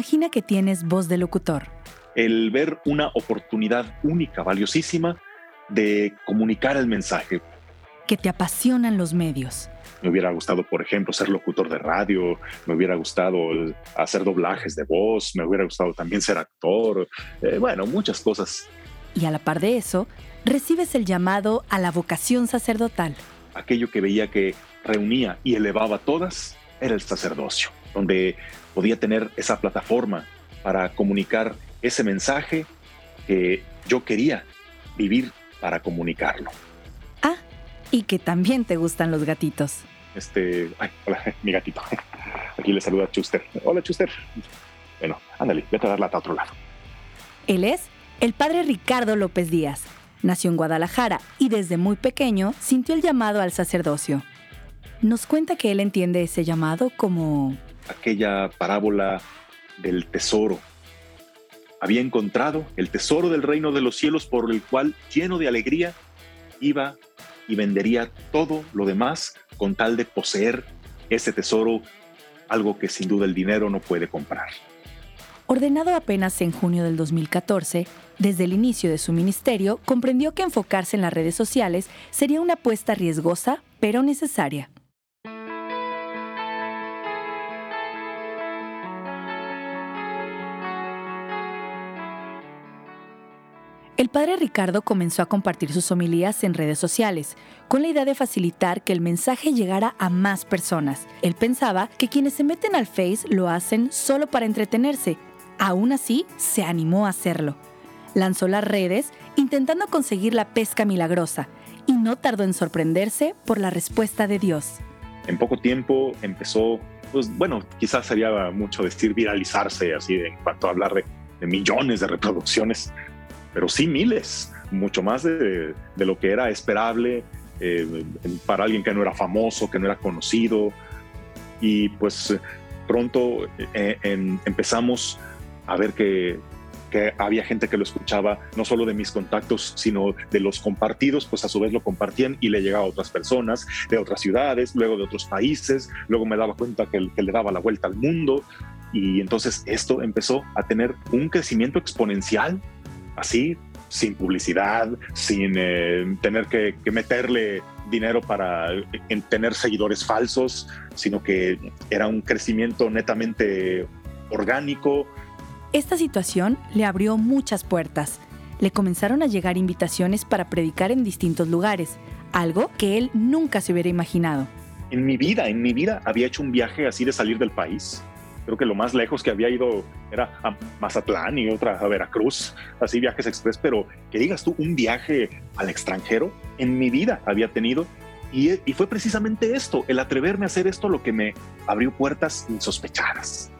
Imagina que tienes voz de locutor. El ver una oportunidad única, valiosísima, de comunicar el mensaje. Que te apasionan los medios. Me hubiera gustado, por ejemplo, ser locutor de radio, me hubiera gustado hacer doblajes de voz, me hubiera gustado también ser actor, eh, bueno, muchas cosas. Y a la par de eso, recibes el llamado a la vocación sacerdotal. Aquello que veía que reunía y elevaba todas era el sacerdocio, donde podía tener esa plataforma para comunicar ese mensaje que yo quería vivir para comunicarlo. Ah, y que también te gustan los gatitos. Este, ay, hola, mi gatito. Aquí le saluda Chuster. Hola, Chuster. Bueno, ándale, vete a darla a otro lado. Él es el padre Ricardo López Díaz. Nació en Guadalajara y desde muy pequeño sintió el llamado al sacerdocio. Nos cuenta que él entiende ese llamado como... Aquella parábola del tesoro. Había encontrado el tesoro del reino de los cielos por el cual, lleno de alegría, iba y vendería todo lo demás con tal de poseer ese tesoro, algo que sin duda el dinero no puede comprar. Ordenado apenas en junio del 2014, desde el inicio de su ministerio comprendió que enfocarse en las redes sociales sería una apuesta riesgosa, pero necesaria. El padre Ricardo comenzó a compartir sus homilías en redes sociales, con la idea de facilitar que el mensaje llegara a más personas. Él pensaba que quienes se meten al Face lo hacen solo para entretenerse. Aún así, se animó a hacerlo. Lanzó las redes intentando conseguir la pesca milagrosa y no tardó en sorprenderse por la respuesta de Dios. En poco tiempo empezó, pues bueno, quizás sería mucho decir viralizarse así en cuanto a hablar de, de millones de reproducciones pero sí miles, mucho más de, lo que era esperable eh, para alguien que no era famoso, que no era conocido. Y pues pronto eh, empezamos a ver que, que había gente que lo escuchaba, no solo de mis contactos, sino de los compartidos, pues a su vez lo compartían y le llegaba a otras personas de otras ciudades, luego de otros países, luego me daba cuenta que le daba la vuelta al mundo y entonces esto empezó a tener un crecimiento exponencial así, sin publicidad, sin eh, tener que, meterle dinero para tener seguidores falsos, sino que era un crecimiento netamente orgánico. Esta situación le abrió muchas puertas. Le comenzaron a llegar invitaciones para predicar en distintos lugares, algo que él nunca se hubiera imaginado. En mi vida, en mi vida había hecho un viaje así de salir del país creo que lo más lejos que había ido era a Mazatlán y otra a Veracruz, así viajes express, pero que digas tú un viaje al extranjero, en mi vida había tenido. Y, fue precisamente esto, el atreverme a hacer esto lo que me abrió puertas insospechadas.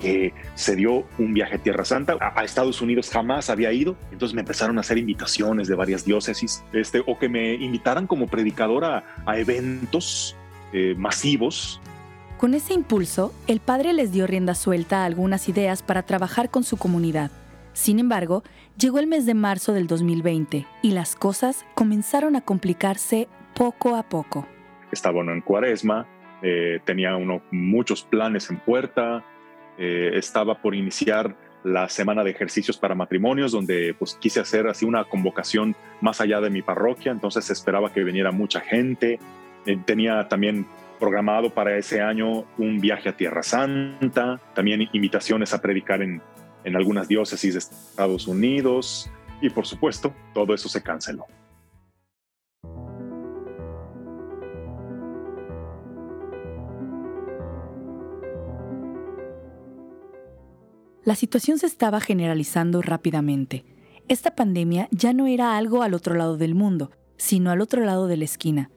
Que se dio un viaje a Tierra Santa, a, Estados Unidos jamás había ido, entonces me empezaron a hacer invitaciones de varias diócesis, este, o que me invitaran como predicadora a, eventos eh, masivos con ese impulso, el padre les dio rienda suelta a algunas ideas para trabajar con su comunidad. Sin embargo, llegó el mes de marzo del 2020 y las cosas comenzaron a complicarse poco a poco. Estaba en cuaresma, eh, tenía uno muchos planes en puerta, eh, estaba por iniciar la semana de ejercicios para matrimonios, donde pues quise hacer así una convocación más allá de mi parroquia, entonces esperaba que viniera mucha gente. Eh, tenía también programado para ese año un viaje a Tierra Santa, también invitaciones a predicar en, en algunas diócesis de Estados Unidos y por supuesto todo eso se canceló. La situación se estaba generalizando rápidamente. Esta pandemia ya no era algo al otro lado del mundo, sino al otro lado de la esquina,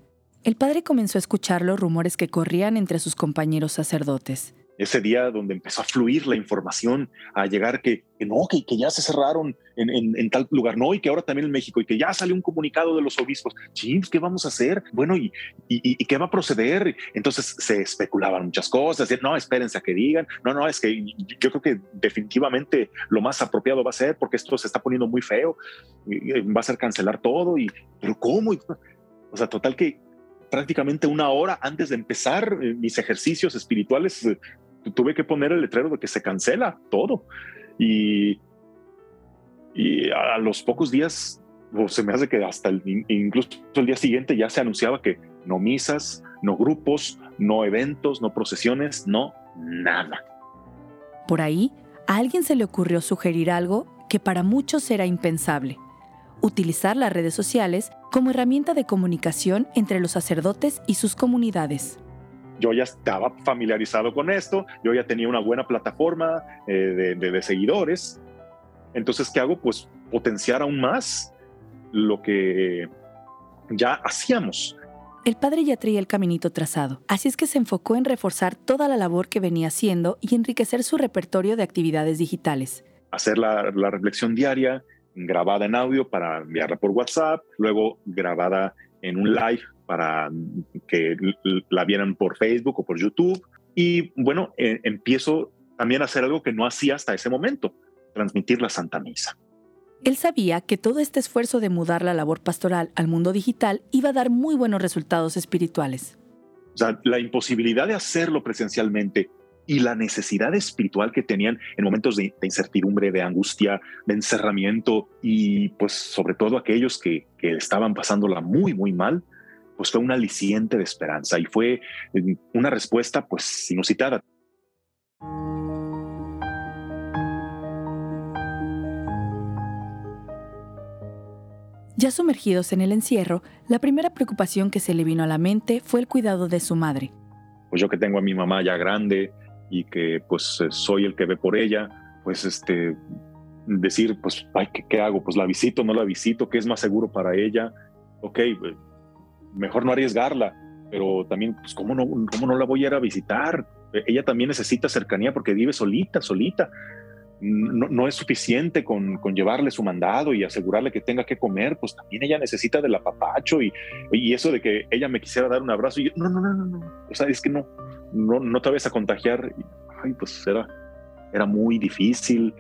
el padre comenzó a escuchar los rumores que corrían entre sus compañeros sacerdotes. Ese día donde empezó a fluir la información, a llegar que, no, que, que, ya se cerraron en, tal lugar, no, y que ahora también en México, y que ya salió un comunicado de los obispos. Chins, ¿qué vamos a hacer? Bueno, ¿y, y, qué va a proceder? Entonces se especulaban muchas cosas. No, espérense a que digan. No, no, es que yo creo que definitivamente lo más apropiado va a ser porque esto se está poniendo muy feo. Va a ser cancelar todo. Y, pero ¿cómo? O sea, total que prácticamente una hora antes de empezar eh, mis ejercicios espirituales, eh, tuve que poner el letrero de que se cancela todo. Y, a los pocos días, se me hace que hasta el, incluso el día siguiente ya se anunciaba que no misas, no grupos, no eventos, no procesiones, no nada. Por ahí, a alguien se le ocurrió sugerir algo que para muchos era impensable, utilizar las redes sociales como herramienta de comunicación entre los sacerdotes y sus comunidades. Yo ya estaba familiarizado con esto, yo ya tenía una buena plataforma eh, de, seguidores. Entonces, ¿qué hago? Pues potenciar aún más lo que ya hacíamos. El padre ya traía el caminito trazado, así es que se enfocó en reforzar toda la labor que venía haciendo y enriquecer su repertorio de actividades digitales. Hacer la, la reflexión diaria, grabada en audio para enviarla por WhatsApp, luego grabada en un live para que la vieran por Facebook o por YouTube. Y bueno, eh, empiezo también a hacer algo que no hacía hasta ese momento, transmitir la Santa Misa. Él sabía que todo este esfuerzo de mudar la labor pastoral al mundo digital iba a dar muy buenos resultados espirituales. O sea, la imposibilidad de hacerlo presencialmente y la necesidad espiritual que tenían en momentos de, incertidumbre, de angustia, de encerramiento y pues sobre todo aquellos que, que estaban pasándola muy, muy mal, pues fue un aliciente de esperanza y fue eh, una respuesta pues inusitada. Ya sumergidos en el encierro, la primera preocupación que se le vino a la mente fue el cuidado de su madre. Pues yo que tengo a mi mamá ya grande, y que pues eh, soy el que ve por ella, pues este, decir, pues, ay, ¿qué, hago? Pues la visito, no la visito, ¿qué es más seguro para ella? Ok, eh, mejor no arriesgarla, pero también, pues, ¿cómo no, cómo no la voy a ir a visitar? E, ella también necesita cercanía porque vive solita, solita. No, no, es suficiente con, con, llevarle su mandado y asegurarle que tenga que comer, pues también ella necesita del apapacho y, y eso de que ella me quisiera dar un abrazo y yo, no, no, no, no, no, o sea, es que no, no, no te vayas a contagiar. Ay, pues era, era muy difícil.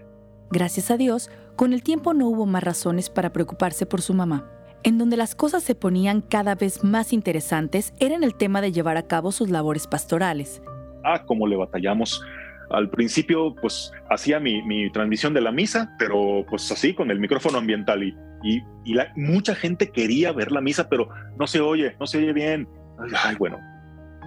Gracias a Dios, con el tiempo no hubo más razones para preocuparse por su mamá. En donde las cosas se ponían cada vez más interesantes era en el tema de llevar a cabo sus labores pastorales. Ah, cómo le batallamos. Al principio, pues hacía mi, mi transmisión de la misa, pero pues así, con el micrófono ambiental. Y, y, y la, mucha gente quería ver la misa, pero no se oye, no se oye bien. Ay, bueno,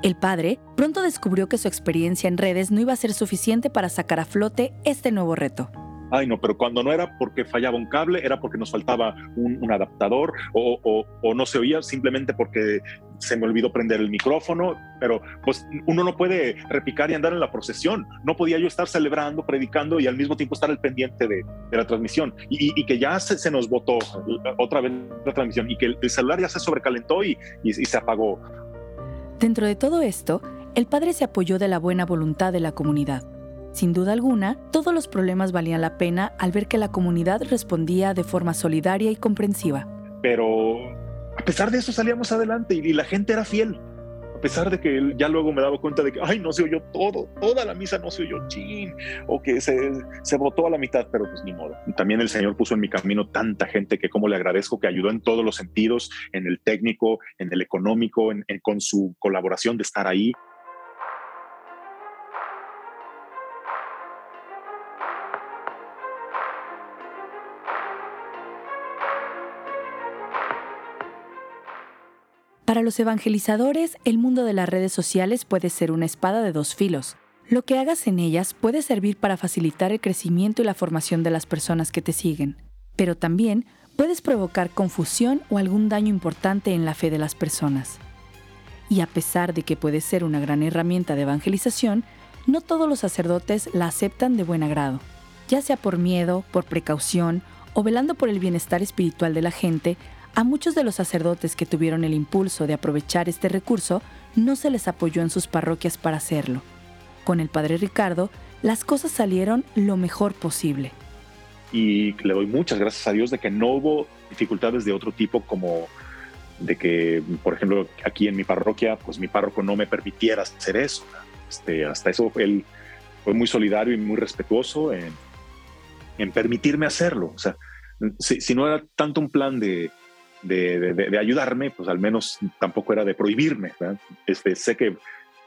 el padre pronto descubrió que su experiencia en redes no iba a ser suficiente para sacar a flote este nuevo reto. Ay, no, pero cuando no era porque fallaba un cable, era porque nos faltaba un, adaptador o, no se oía simplemente porque se me olvidó prender el micrófono, pero pues uno no puede repicar y andar en la procesión. No podía yo estar celebrando, predicando y al mismo tiempo estar al pendiente de, la transmisión y, que ya se, nos botó otra vez la transmisión y que el, celular ya se sobrecalentó y se apagó. Dentro de todo esto, el padre se apoyó de la buena voluntad de la comunidad. Sin duda alguna, todos los problemas valían la pena al ver que la comunidad respondía de forma solidaria y comprensiva. Pero a pesar de eso salíamos adelante y la gente era fiel a pesar de que ya luego me daba cuenta de que, ay, no se oyó todo, toda la misa no se oyó, chin, o que se, se votó a la mitad, pero pues ni modo. También el Señor puso en mi camino tanta gente que como le agradezco que ayudó en todos los sentidos, en el técnico, en el económico, con su colaboración de estar ahí. Para los evangelizadores, el mundo de las redes sociales puede ser una espada de dos filos. Lo que hagas en ellas puede servir para facilitar el crecimiento y la formación de las personas que te siguen, pero también puedes provocar confusión o algún daño importante en la fe de las personas. Y a pesar de que puede ser una gran herramienta de evangelización, no todos los sacerdotes la aceptan de buen agrado, ya sea por miedo, por precaución o velando por el bienestar espiritual de la gente, a muchos de los sacerdotes que tuvieron el impulso de aprovechar este recurso no se les apoyó en sus parroquias para hacerlo. Con el padre Ricardo, las cosas salieron lo mejor posible. Y le doy muchas gracias a Dios de que no hubo dificultades de otro tipo como de que, por ejemplo, aquí en mi parroquia, pues mi párroco no me permitiera hacer eso. Este, hasta eso él fue muy solidario y muy respetuoso en, permitirme hacerlo. O sea, si, no era tanto un plan de, de, ayudarme, pues al menos tampoco era de prohibirme. Este, sé que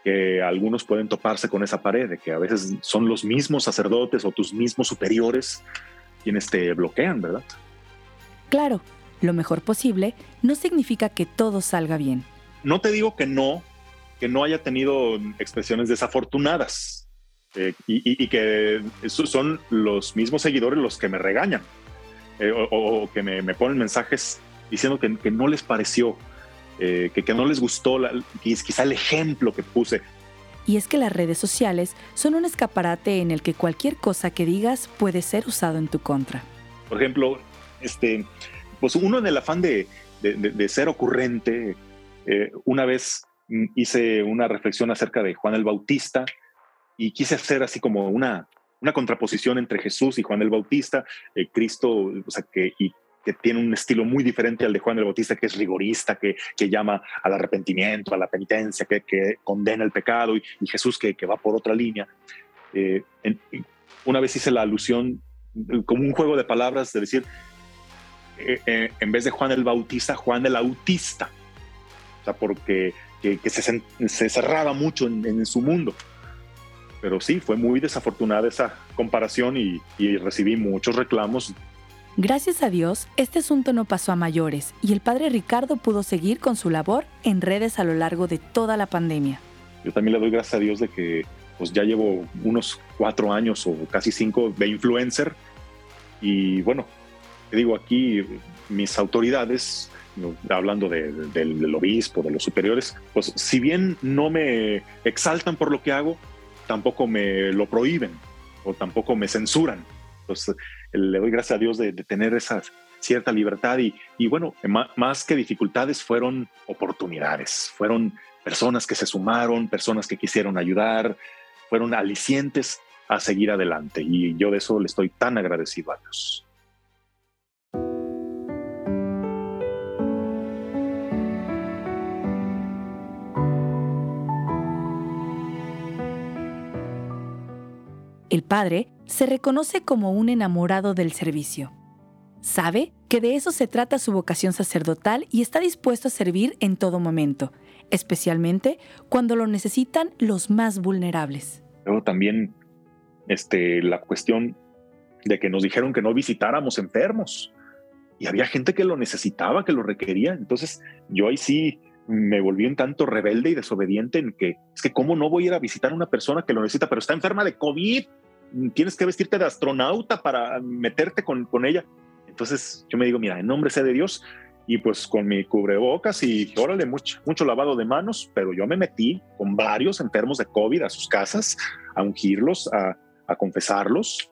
que algunos pueden toparse con esa pared, de que a veces son los mismos sacerdotes o tus mismos superiores quienes te bloquean, ¿verdad? Claro, lo mejor posible no significa que todo salga bien. No te digo que no, que no haya tenido expresiones desafortunadas eh, y, que son los mismos seguidores los que me regañan eh, o, que me, ponen mensajes diciendo que, que no les pareció eh, que, no les gustó, la, quizá el ejemplo que puse. Y es que las redes sociales son un escaparate en el que cualquier cosa que digas puede ser usado en tu contra. Por ejemplo, este, pues uno en el afán de, ser ocurrente, eh, una vez hice una reflexión acerca de Juan el Bautista y quise hacer así como una, una contraposición entre Jesús y Juan el Bautista, eh, Cristo, o sea, que, y que tiene un estilo muy diferente al de Juan el Bautista, que es rigorista, que, que llama al arrepentimiento, a la penitencia, que, que condena el pecado, y, Jesús que, que, va por otra línea. Eh, una vez hice la alusión como un juego de palabras de decir, eh, eh, en vez de Juan el Bautista, Juan el Autista, o sea, porque que, se, se, cerraba mucho en, su mundo. Pero sí, fue muy desafortunada esa comparación y, y recibí muchos reclamos Gracias a Dios, este asunto no pasó a mayores y el padre Ricardo pudo seguir con su labor en redes a lo largo de toda la pandemia. Yo también le doy gracias a Dios de que pues ya llevo unos cuatro años o casi cinco de influencer y bueno, te digo aquí mis autoridades, hablando del obispo, de los superiores, pues si bien no me exaltan por lo que hago, tampoco me lo prohíben o tampoco me censuran. Entonces, le doy gracias a Dios de, tener esa cierta libertad y, y bueno, más, que dificultades fueron oportunidades, fueron personas que se sumaron, personas que quisieron ayudar, fueron alicientes a seguir adelante y yo de eso le estoy tan agradecido a Dios. El padre se reconoce como un enamorado del servicio. Sabe que de eso se trata su vocación sacerdotal y está dispuesto a servir en todo momento, especialmente cuando lo necesitan los más vulnerables. Luego también este, la cuestión de que nos dijeron que no visitáramos enfermos y había gente que lo necesitaba, que lo requería. Entonces yo ahí sí me volví un tanto rebelde y desobediente en que es que cómo no voy a ir a visitar a una persona que lo necesita, pero está enferma de COVID tienes que vestirte de astronauta para meterte con, con ella. Entonces yo me digo, mira, en nombre sea de Dios, y pues con mi cubrebocas y órale, mucho, mucho lavado de manos, pero yo me metí con varios enfermos de COVID a sus casas a ungirlos, a, a confesarlos.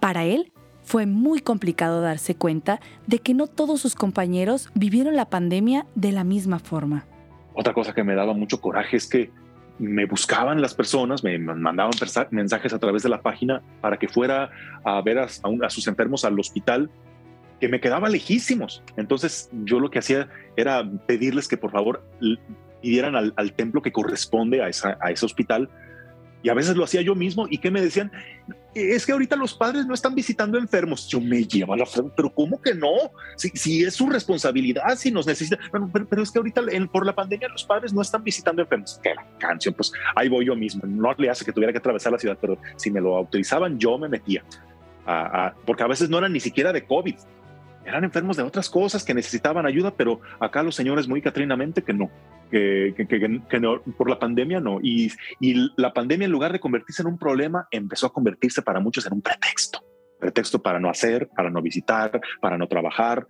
Para él fue muy complicado darse cuenta de que no todos sus compañeros vivieron la pandemia de la misma forma. Otra cosa que me daba mucho coraje es que me buscaban las personas, me mandaban mensajes a través de la página para que fuera a ver a, sus enfermos al hospital, que me quedaba lejísimos. Entonces yo lo que hacía era pedirles que por favor pidieran al, templo que corresponde a, ese hospital y a veces lo hacía yo mismo y que me decían, es que ahorita los padres no están visitando enfermos. Yo me llevo a la frente, pero ¿cómo que no? Si, si es su responsabilidad, si nos necesitan. pero, es que ahorita por la pandemia los padres no están visitando enfermos. Que la canción, pues ahí voy yo mismo. No le hace que tuviera que atravesar la ciudad, pero si me lo autorizaban, yo me metía. porque a veces no eran ni siquiera de COVID eran enfermos de otras cosas que necesitaban ayuda, pero acá los señores muy catrinamente que no, que, que, no, por la pandemia no. Y, y, la pandemia en lugar de convertirse en un problema, empezó a convertirse para muchos en un pretexto. Pretexto para no hacer, para no visitar, para no trabajar.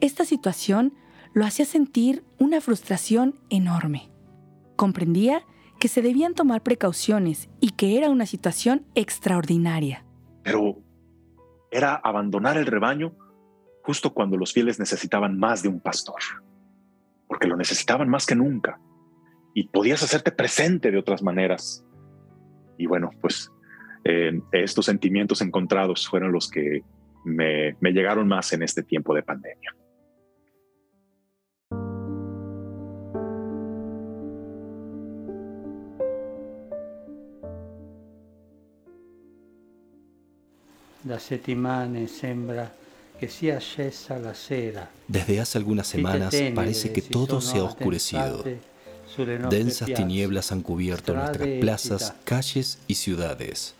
Esta situación lo hacía sentir una frustración enorme. Comprendía que se debían tomar precauciones y que era una situación extraordinaria. Pero era abandonar el rebaño justo cuando los fieles necesitaban más de un pastor, porque lo necesitaban más que nunca y podías hacerte presente de otras maneras. Y bueno, pues eh, estos sentimientos encontrados fueron los que me, llegaron más en este tiempo de pandemia. La settimane sembra desde hace algunas semanas parece que todo se ha oscurecido. Densas tinieblas han cubierto nuestras plazas, calles y ciudades.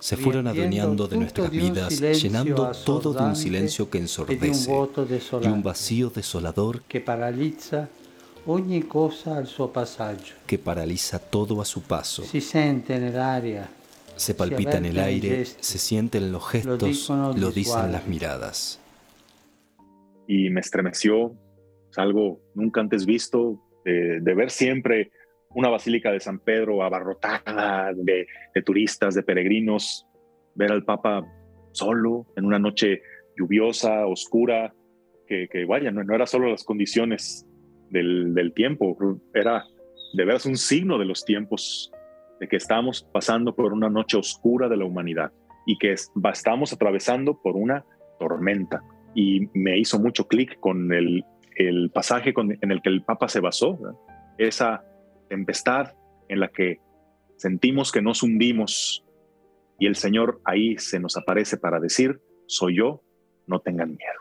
Se fueron adueñando de nuestras vidas, llenando todo de un silencio que ensordece y un vacío desolador que paraliza ogni cosa al suo passaggio. que paraliza todo a su paso. Si sente nell'aria, Se palpita en el aire, se siente en los gestos, lo dicen las miradas. Y me estremeció, es algo nunca antes visto, de, de ver siempre una basílica de San Pedro abarrotada de, de, turistas, de peregrinos, ver al Papa solo en una noche lluviosa, oscura, que, que vaya, no, no, era solo las condiciones del, del, tiempo, era de veras un signo de los tiempos, de que estamos pasando por una noche oscura de la humanidad y que es, estamos atravesando por una tormenta. Y me hizo mucho clic con el, pasaje en el que el Papa se basó, esa tempestad en la que sentimos que nos hundimos y el Señor ahí se nos aparece para decir, soy yo, no tengan miedo.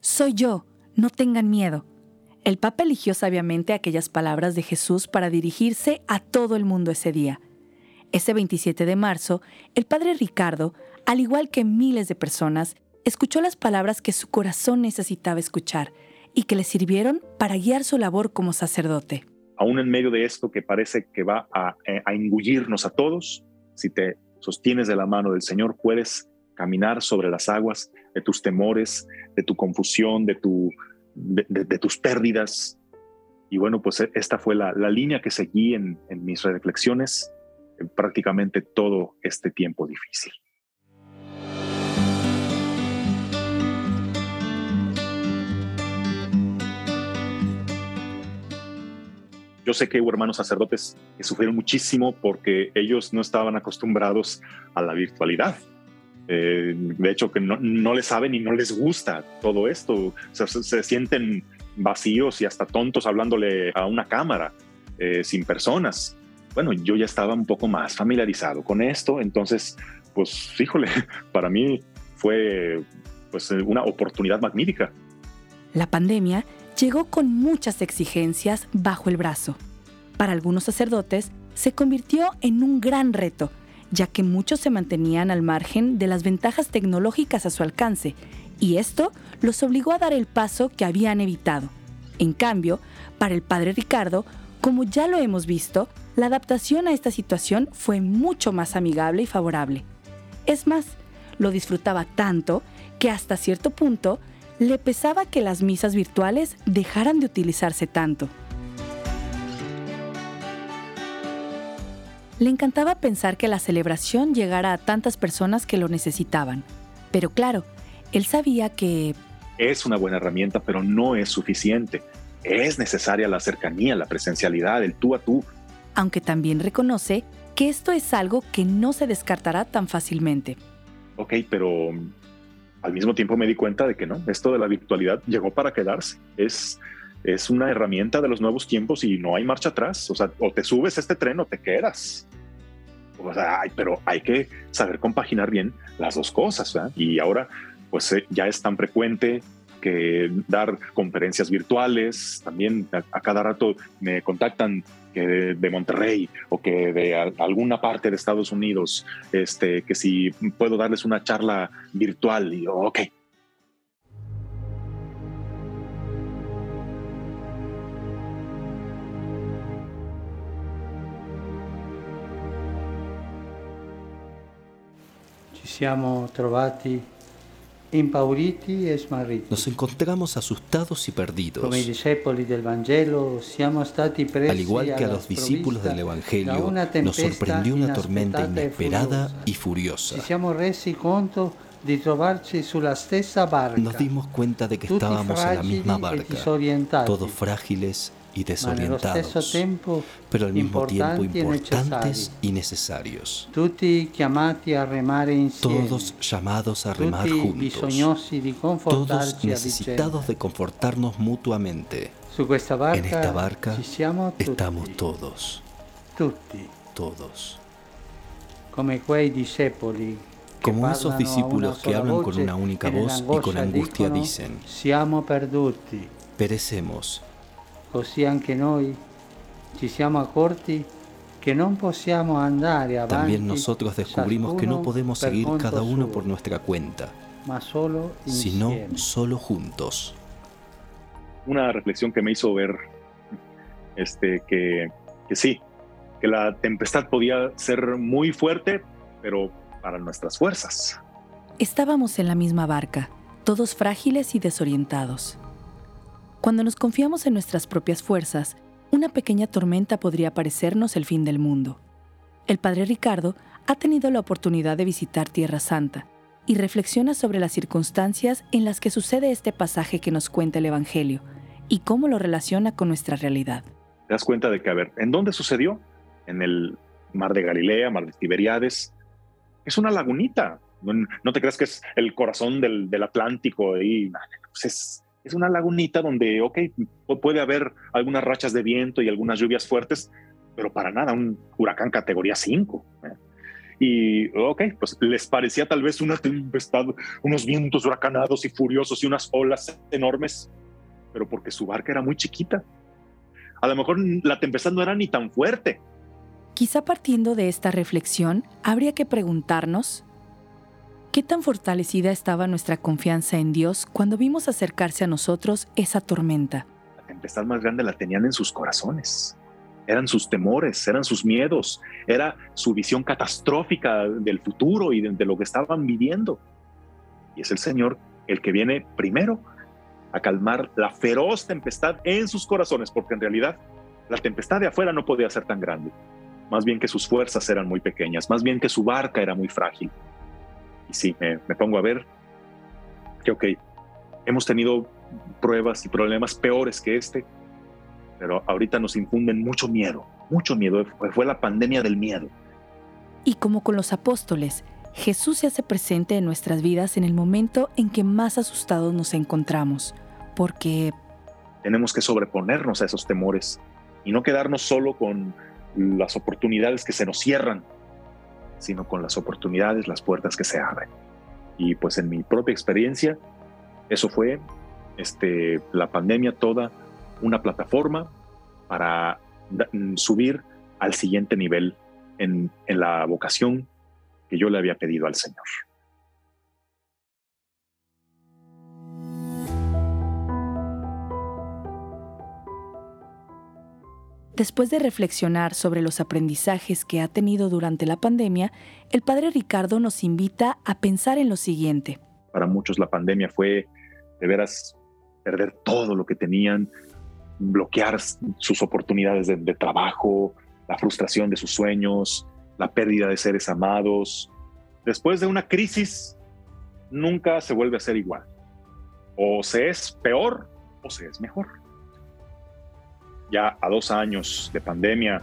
Soy yo, no tengan miedo. El Papa eligió sabiamente aquellas palabras de Jesús para dirigirse a todo el mundo ese día. Ese 27 de marzo, el Padre Ricardo, al igual que miles de personas, escuchó las palabras que su corazón necesitaba escuchar y que le sirvieron para guiar su labor como sacerdote aún en medio de esto que parece que va a, eh, a, engullirnos a todos, si te sostienes de la mano del Señor, puedes caminar sobre las aguas de tus temores, de tu confusión, de, tu, de, tus pérdidas. Y bueno, pues e, esta fue la, la línea que seguí en, en mis reflexiones en prácticamente todo este tiempo difícil. Yo sé que hubo hermanos sacerdotes que sufrieron muchísimo porque ellos no estaban acostumbrados a la virtualidad. Eh, de hecho, que no, no, les saben y no les gusta todo esto. Se, se, sienten vacíos y hasta tontos hablándole a una cámara eh, sin personas. Bueno, yo ya estaba un poco más familiarizado con esto, entonces, pues, híjole, para mí fue pues, una oportunidad magnífica. La pandemia llegó con muchas exigencias bajo el brazo. Para algunos sacerdotes se convirtió en un gran reto, ya que muchos se mantenían al margen de las ventajas tecnológicas a su alcance, y esto los obligó a dar el paso que habían evitado. En cambio, para el padre Ricardo, como ya lo hemos visto, la adaptación a esta situación fue mucho más amigable y favorable. Es más, lo disfrutaba tanto que hasta cierto punto le pesaba que las misas virtuales dejaran de utilizarse tanto. Le encantaba pensar que la celebración llegara a tantas personas que lo necesitaban. Pero claro, él sabía que... Es una buena herramienta, pero no es suficiente. Es necesaria la cercanía, la presencialidad, el tú a tú. Aunque también reconoce que esto es algo que no se descartará tan fácilmente. Ok, pero al mismo tiempo me di cuenta de que no, esto de la virtualidad llegó para quedarse. Es, es una herramienta de los nuevos tiempos y no hay marcha atrás. O sea, o te subes este tren o te quedas. O sea, hay, pero hay que saber compaginar bien las dos cosas. ¿verdad? Y ahora, pues eh, ya es tan frecuente que dar conferencias virtuales. También a, cada rato me contactan que de, Monterrey o que de alguna parte de Estados Unidos, este, que si puedo darles una charla virtual. Y ok. Nos encontramos asustados y perdidos. Come i discepoli del Vangelo siamo stati presi Al igual que a los discípulos del Evangelio, nos sorprendió una tormenta inesperada y furiosa. Ci siamo resi conto di trovarci sulla stessa barca. Nos dimos cuenta de que estábamos en la misma barca, todos frágiles y desorientados, pero al mismo tiempo importantes y necesarios. Todos llamados a remar juntos. Todos necesitados de confortarnos mutuamente. En esta barca estamos todos, todos. Como esos discípulos que hablan con una única voz y con angustia dicen. Perecemos. Così anche noi ci siamo accorti que no possiamo andare avanti, También nosotros descubrimos que no podemos seguir cada uno por nuestra cuenta, sino solo juntos. Una reflexión que me hizo ver este, que, que sí, que la tempestad podía ser muy fuerte, pero para nuestras fuerzas. Estábamos en la misma barca, todos frágiles y desorientados. Cuando nos confiamos en nuestras propias fuerzas, una pequeña tormenta podría parecernos el fin del mundo. El padre Ricardo ha tenido la oportunidad de visitar Tierra Santa y reflexiona sobre las circunstancias en las que sucede este pasaje que nos cuenta el Evangelio y cómo lo relaciona con nuestra realidad. Te das cuenta de que, a ver, ¿en dónde sucedió? En el mar de Galilea, mar de Tiberiades. Es una lagunita. No, te creas que es el corazón del, Atlántico. Y, pues es, es una lagunita donde, ok, puede haber algunas rachas de viento y algunas lluvias fuertes, pero para nada un huracán categoría 5. ¿eh? Y, ok, pues les parecía tal vez una tempestad, unos vientos huracanados y furiosos y unas olas enormes, pero porque su barca era muy chiquita. A lo mejor la tempestad no era ni tan fuerte. Quizá partiendo de esta reflexión, habría que preguntarnos ¿Qué tan fortalecida estaba nuestra confianza en Dios cuando vimos acercarse a nosotros esa tormenta? La tempestad más grande la tenían en sus corazones. Eran sus temores, eran sus miedos, era su visión catastrófica del futuro y de, lo que estaban viviendo. Y es el Señor el que viene primero a calmar la feroz tempestad en sus corazones, porque en realidad la tempestad de afuera no podía ser tan grande. Más bien que sus fuerzas eran muy pequeñas, más bien que su barca era muy frágil. Y sí, me, pongo a ver que, ok, hemos tenido pruebas y problemas peores que este, pero ahorita nos infunden mucho miedo, mucho miedo. Fue la pandemia del miedo. Y como con los apóstoles, Jesús se hace presente en nuestras vidas en el momento en que más asustados nos encontramos, porque tenemos que sobreponernos a esos temores y no quedarnos solo con las oportunidades que se nos cierran, sino con las oportunidades, las puertas que se abren. Y pues en mi propia experiencia, eso fue este, la pandemia toda una plataforma para mm, subir al siguiente nivel en, en la vocación que yo le había pedido al Señor. Después de reflexionar sobre los aprendizajes que ha tenido durante la pandemia, el padre Ricardo nos invita a pensar en lo siguiente. Para muchos la pandemia fue de veras perder todo lo que tenían, bloquear sus oportunidades de, trabajo, la frustración de sus sueños, la pérdida de seres amados. Después de una crisis, nunca se vuelve a ser igual. O se es peor o se es mejor ya a dos años de pandemia,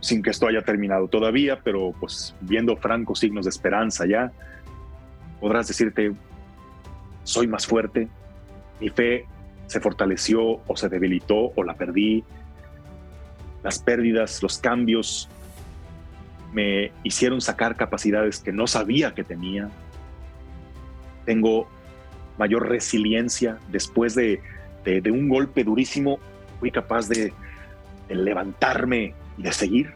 sin que esto haya terminado todavía, pero pues viendo francos signos de esperanza ya, podrás decirte, soy más fuerte, mi fe se fortaleció o se debilitó o la perdí, las pérdidas, los cambios me hicieron sacar capacidades que no sabía que tenía, tengo mayor resiliencia después de, de un golpe durísimo, fui capaz de, levantarme y de seguir.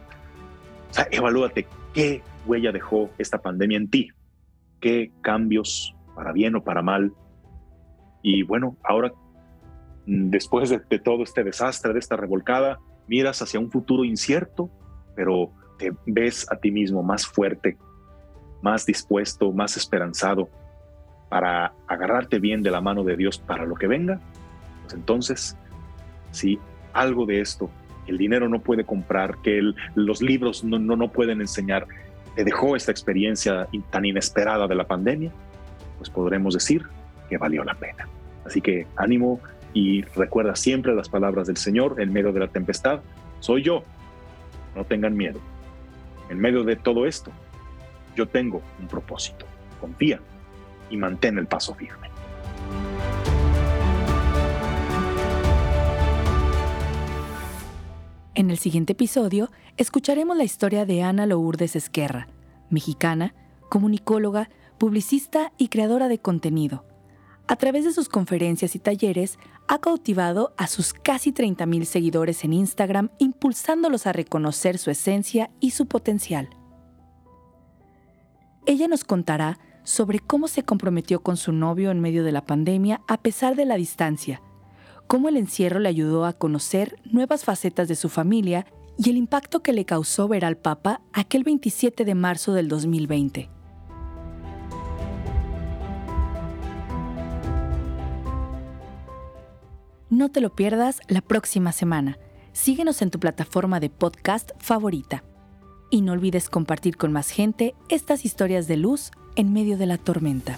O sea, evalúate qué huella dejó esta pandemia en ti, qué cambios, para bien o para mal. Y bueno, ahora, después de, de todo este desastre, de esta revolcada, miras hacia un futuro incierto, pero te ves a ti mismo más fuerte, más dispuesto, más esperanzado para agarrarte bien de la mano de Dios para lo que venga, pues entonces si algo de esto el dinero no puede comprar, que los libros no, no, no pueden enseñar, te dejó esta experiencia tan inesperada de la pandemia, pues podremos decir que valió la pena. Así que ánimo y recuerda siempre las palabras del Señor en medio de la tempestad. Soy yo, no tengan miedo. En medio de todo esto, yo tengo un propósito. Confía y mantén el paso firme. En el siguiente episodio escucharemos la historia de Ana Lourdes Esquerra, mexicana, comunicóloga, publicista y creadora de contenido. A través de sus conferencias y talleres, ha cautivado a sus casi 30.000 seguidores en Instagram, impulsándolos a reconocer su esencia y su potencial. Ella nos contará sobre cómo se comprometió con su novio en medio de la pandemia a pesar de la distancia, cómo el encierro le ayudó a conocer nuevas facetas de su familia y el impacto que le causó ver al Papa aquel 27 de marzo del 2020. No te lo pierdas la próxima semana. Síguenos en tu plataforma de podcast favorita. Y no olvides compartir con más gente estas historias de luz en medio de la tormenta.